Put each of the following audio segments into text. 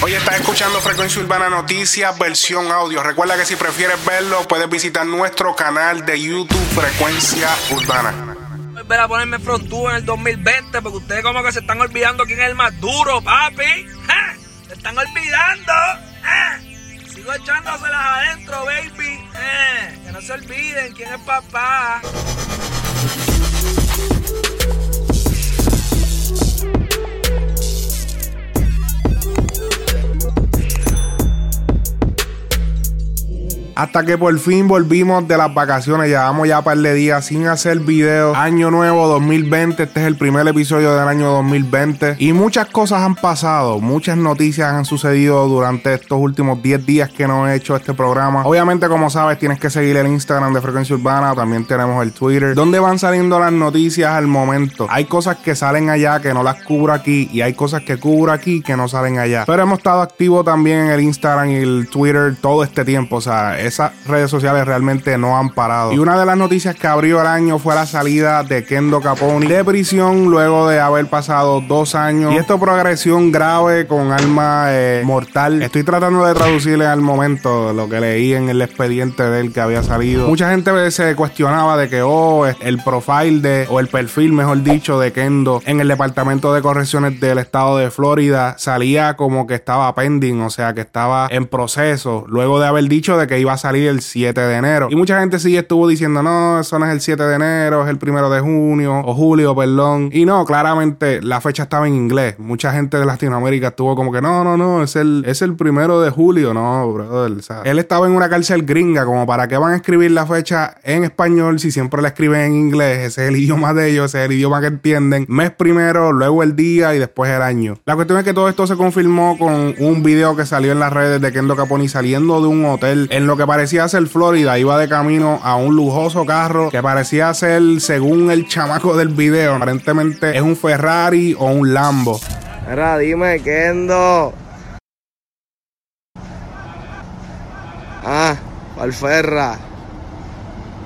Hoy estás escuchando Frecuencia Urbana Noticias, versión audio. Recuerda que si prefieres verlo, puedes visitar nuestro canal de YouTube Frecuencia Urbana. Volver a ponerme frontú en el 2020 porque ustedes como que se están olvidando quién es el más duro, papi. Se están olvidando. ¡Ja! Sigo echándoselas adentro, baby. ¡Eh! Que no se olviden quién es papá. Hasta que por fin volvimos de las vacaciones. Llevamos ya un par de días sin hacer videos. Año nuevo 2020. Este es el primer episodio del año 2020. Y muchas cosas han pasado. Muchas noticias han sucedido durante estos últimos 10 días que no he hecho este programa. Obviamente, como sabes, tienes que seguir el Instagram de Frecuencia Urbana. También tenemos el Twitter. Donde van saliendo las noticias al momento. Hay cosas que salen allá que no las cubro aquí. Y hay cosas que cubro aquí que no salen allá. Pero hemos estado activos también en el Instagram y el Twitter todo este tiempo. O sea, esas redes sociales realmente no han parado. Y una de las noticias que abrió el año fue la salida de Kendo Caponi de prisión luego de haber pasado dos años. Y esto por agresión grave con arma eh, mortal. Estoy tratando de traducirle al momento lo que leí en el expediente de él que había salido. Mucha gente se cuestionaba de que, oh, el profile de, o el perfil, mejor dicho, de Kendo en el Departamento de Correcciones del Estado de Florida salía como que estaba pending, o sea, que estaba en proceso, luego de haber dicho de que iba a salir el 7 de enero. Y mucha gente sí estuvo diciendo, no, eso no es el 7 de enero, es el primero de junio, o julio, perdón. Y no, claramente la fecha estaba en inglés. Mucha gente de Latinoamérica estuvo como que, no, no, no, es el, es el primero de julio. No, brother. Él estaba en una cárcel gringa, como para qué van a escribir la fecha en español si siempre la escriben en inglés. Ese es el idioma de ellos, ese es el idioma que entienden. Mes primero, luego el día y después el año. La cuestión es que todo esto se confirmó con un video que salió en las redes de Kendo Caponi saliendo de un hotel en lo que parecía ser Florida. Iba de camino a un lujoso carro que parecía ser, según el chamaco del video, aparentemente es un Ferrari o un Lambo. Mira, dime, Kendo. Ah, Ferra.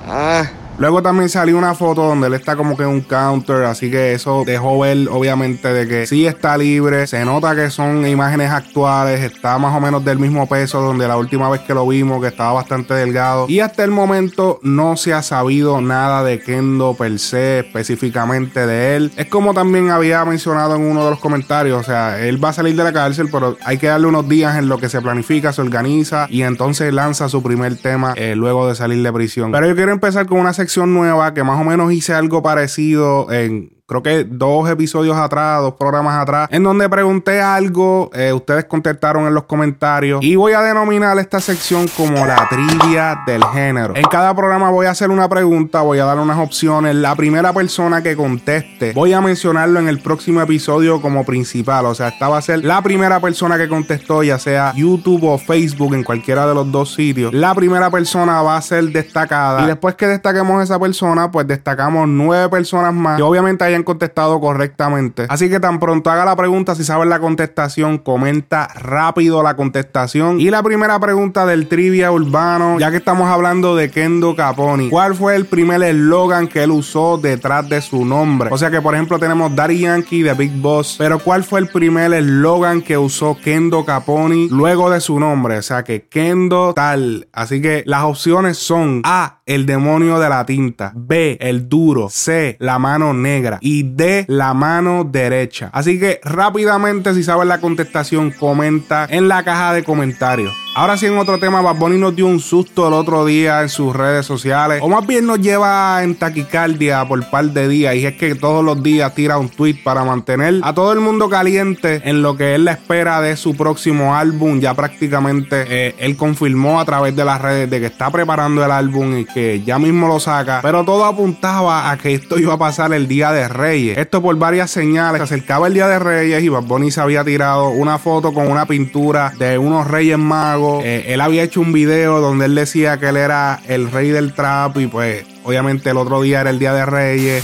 Ah. Luego también salió una foto donde él está como que en un counter, así que eso dejó ver obviamente de que sí está libre, se nota que son imágenes actuales, está más o menos del mismo peso donde la última vez que lo vimos que estaba bastante delgado y hasta el momento no se ha sabido nada de Kendo per se específicamente de él. Es como también había mencionado en uno de los comentarios, o sea, él va a salir de la cárcel, pero hay que darle unos días en lo que se planifica, se organiza y entonces lanza su primer tema eh, luego de salir de prisión. Pero yo quiero empezar con una sección nueva que más o menos hice algo parecido en creo que dos episodios atrás, dos programas atrás, en donde pregunté algo, eh, ustedes contestaron en los comentarios y voy a denominar esta sección como la trivia del género. En cada programa voy a hacer una pregunta, voy a dar unas opciones. La primera persona que conteste, voy a mencionarlo en el próximo episodio como principal. O sea, esta va a ser la primera persona que contestó, ya sea YouTube o Facebook, en cualquiera de los dos sitios. La primera persona va a ser destacada y después que destaquemos esa persona, pues destacamos nueve personas más que obviamente hayan contestado correctamente. Así que tan pronto haga la pregunta, si sabes la contestación, comenta rápido la contestación. Y la primera pregunta del trivia urbano, ya que estamos hablando de Kendo Caponi, ¿cuál fue el primer eslogan que él usó detrás de su nombre? O sea que, por ejemplo, tenemos Daddy Yankee de Big Boss, pero ¿cuál fue el primer eslogan que usó Kendo Caponi luego de su nombre? O sea que Kendo tal. Así que las opciones son A, el demonio de la tinta, B, el duro, C, la mano negra y D, la mano derecha. Así que rápidamente, si sabes la contestación, comenta en la caja de comentarios. Ahora sí, en otro tema, Bad Bunny nos dio un susto el otro día en sus redes sociales, o más bien nos lleva en taquicardia por par de días, y es que todos los días tira un tweet para mantener a todo el mundo caliente en lo que él espera de su próximo álbum. Ya prácticamente eh, él confirmó a través de las redes de que está preparando el álbum y que ya mismo lo saca, pero todo apuntaba a que esto iba a pasar el día de Reyes. Esto por varias señales. Se acercaba el día de Reyes y Bad Bunny se había tirado una foto con una pintura de unos Reyes Magos eh, él había hecho un video donde él decía que él era el rey del trap y pues obviamente el otro día era el día de Reyes.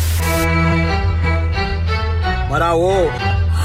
Para vos,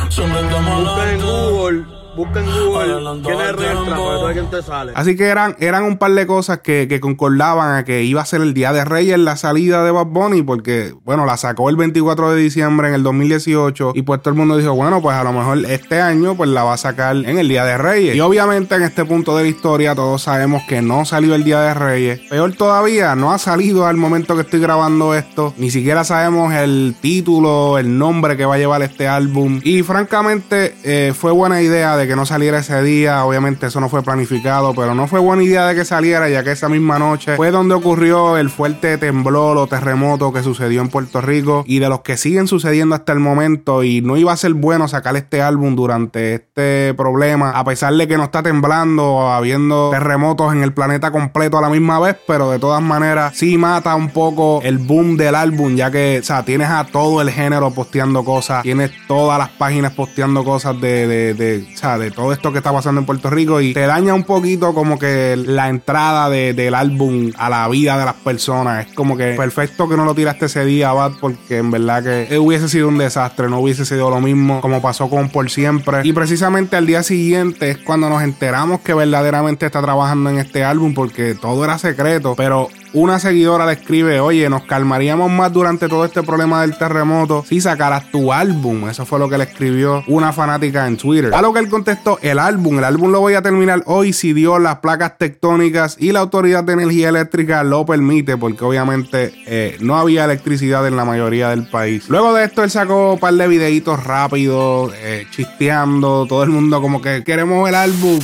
busca en Google Busca en Google quién es Restra para ver quién te sale. Así que eran, eran un par de cosas que, que concordaban a que iba a ser el Día de Reyes la salida de Bad Bunny, porque, bueno, la sacó el 24 de diciembre en el 2018 y pues todo el mundo dijo, bueno, pues a lo mejor este año pues la va a sacar en el Día de Reyes. Y obviamente en este punto de la historia todos sabemos que no salió el Día de Reyes. Peor todavía, no ha salido al momento que estoy grabando esto. Ni siquiera sabemos el título, el nombre que va a llevar este álbum. Y francamente eh, fue buena idea de que no saliera ese día. Obviamente eso no fue planificado, pero no fue buena idea de que saliera ya que esa misma noche fue donde ocurrió el fuerte temblor o terremoto que sucedió en Puerto Rico y de los que siguen sucediendo hasta el momento y no iba a ser bueno sacar este álbum durante este problema a pesar de que no está temblando habiendo terremotos en el planeta completo a la misma vez pero de todas maneras sí mata un poco el boom del álbum ya que o sea tienes a todo el género posteando cosas tienes todas las páginas posteando cosas de, de, de, o sea, de todo esto que está pasando en Puerto Rico y te daña un poquito como que la entrada del álbum a la vida de las personas. Es como que perfecto que no lo tiraste ese día Bad porque en verdad que hubiese sido un desastre no hubiese sido lo mismo como pasó con Por Siempre. Y precisamente al día siguiente es cuando nos enteramos que verdaderamente está trabajando en este álbum porque todo era secreto pero una seguidora le escribe, oye, nos calmaríamos más durante todo este problema del terremoto si sacaras tu álbum. Eso fue lo que le escribió una fanática en Twitter. A lo que él contestó, el álbum, el álbum lo voy a terminar hoy si Dios, las placas tectónicas y la Autoridad de Energía Eléctrica lo permite, porque obviamente eh, no había electricidad en la mayoría del país. Luego de esto, él sacó un par de videitos rápidos, eh, chisteando, todo el mundo como que queremos el álbum.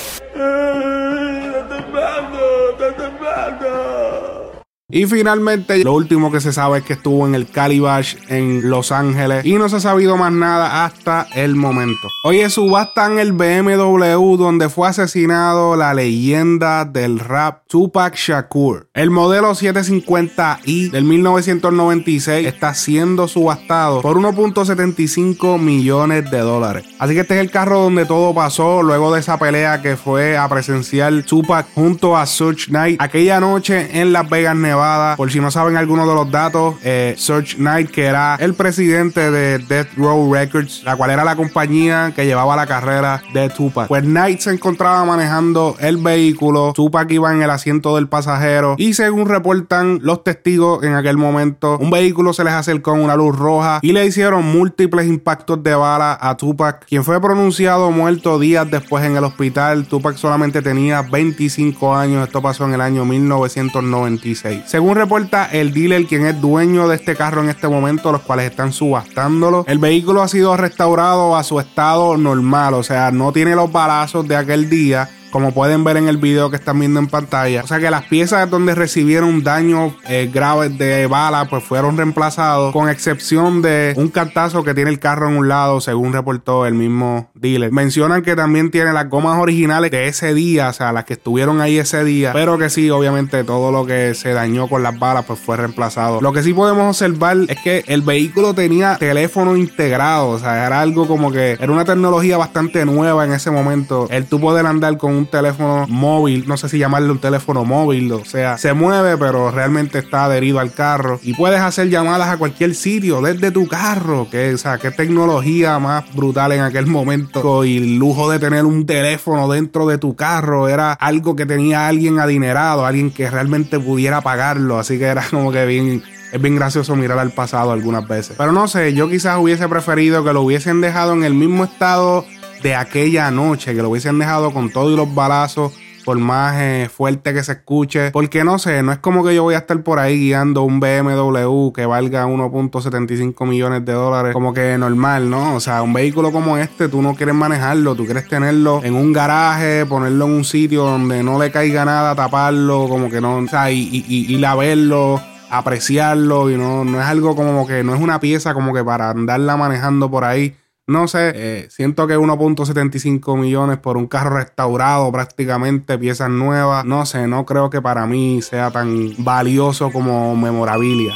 Y finalmente, lo último que se sabe es que estuvo en el Calibash en Los Ángeles y no se ha sabido más nada hasta el momento. Hoy es subasta en el BMW donde fue asesinado la leyenda del rap Tupac Shakur. El modelo 750i del 1996 está siendo subastado por 1.75 millones de dólares. Así que este es el carro donde todo pasó luego de esa pelea que fue a presenciar Tupac junto a Such Knight aquella noche en Las Vegas, Nevada por si no saben algunos de los datos, eh, Search Knight, que era el presidente de Death Row Records, la cual era la compañía que llevaba la carrera de Tupac. Pues Knight se encontraba manejando el vehículo, Tupac iba en el asiento del pasajero y según reportan los testigos en aquel momento, un vehículo se les acercó con una luz roja y le hicieron múltiples impactos de bala a Tupac, quien fue pronunciado muerto días después en el hospital. Tupac solamente tenía 25 años, esto pasó en el año 1996. Según reporta el dealer, quien es dueño de este carro en este momento, los cuales están subastándolo, el vehículo ha sido restaurado a su estado normal, o sea, no tiene los balazos de aquel día como pueden ver en el video que están viendo en pantalla. O sea que las piezas donde recibieron daños eh, graves de bala pues fueron reemplazados con excepción de un cartazo que tiene el carro en un lado según reportó el mismo dealer. Mencionan que también tiene las gomas originales de ese día, o sea las que estuvieron ahí ese día, pero que sí, obviamente todo lo que se dañó con las balas pues fue reemplazado. Lo que sí podemos observar es que el vehículo tenía teléfono integrado, o sea era algo como que era una tecnología bastante nueva en ese momento. El tú poder andar con un teléfono móvil, no sé si llamarle un teléfono móvil, o sea, se mueve, pero realmente está adherido al carro y puedes hacer llamadas a cualquier sitio desde tu carro, que, o sea, qué tecnología más brutal en aquel momento y el lujo de tener un teléfono dentro de tu carro era algo que tenía alguien adinerado, alguien que realmente pudiera pagarlo, así que era como que bien es bien gracioso mirar al pasado algunas veces. Pero no sé, yo quizás hubiese preferido que lo hubiesen dejado en el mismo estado de aquella noche, que lo hubiesen dejado con todos los balazos, por más eh, fuerte que se escuche. Porque no sé, no es como que yo voy a estar por ahí guiando un BMW que valga 1.75 millones de dólares, como que normal, ¿no? O sea, un vehículo como este, tú no quieres manejarlo, tú quieres tenerlo en un garaje, ponerlo en un sitio donde no le caiga nada, taparlo, como que no, o sea, y, y, y, y verlo apreciarlo y no, no es algo como que no es una pieza como que para andarla manejando por ahí no sé, eh, siento que 1.75 millones por un carro restaurado prácticamente, piezas nuevas, no sé, no creo que para mí sea tan valioso como memorabilia.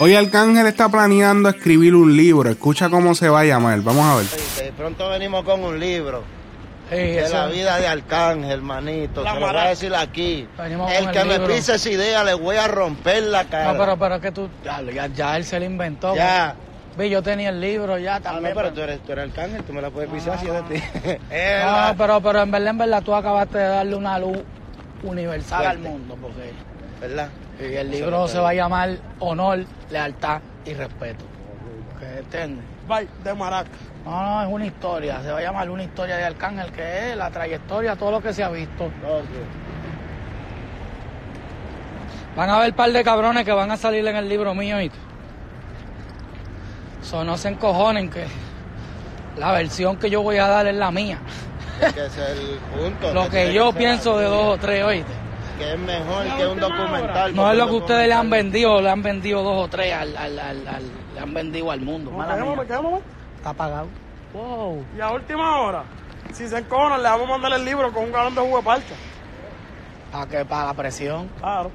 Hoy Arcángel está planeando escribir un libro, escucha cómo se va a llamar, vamos a ver. De pronto venimos con un libro. de la vida de Arcángel, manito. se lo voy a decir aquí. el que me pise esa idea le voy a romper la cara. No, pero, pero que tú. Ya, ya, él se lo inventó. Ya. Ve, yo tenía el libro ya también. Ah, no, pero tú eres, tú eres arcángel, tú me la puedes pisar si es de ti. no, pero, pero en verdad, en verdad, tú acabaste de darle una luz universal al mundo, porque... ¿Verdad? Y el libro se va a llamar Honor, Lealtad y Respeto. ¿Entiendes? Bye, de Maraca. No, no, es una historia. Se va a llamar una historia de Arcángel, que es la trayectoria, todo lo que se ha visto. Van a haber un par de cabrones que van a salir en el libro mío y So, no se encojonen que la versión que yo voy a dar es la mía. que es el punto. lo que, yo pienso de dos o tres, oíste. Que es mejor que un documental. No es lo que ustedes le han vendido, le han vendido dos o tres al, al, al, le han vendido al mundo. Está apagado. Wow. Y a última hora, si se encojonan, le vamos a mandar el libro con un galón de jugo de parcha. ¿Para qué? Para la presión. Claro.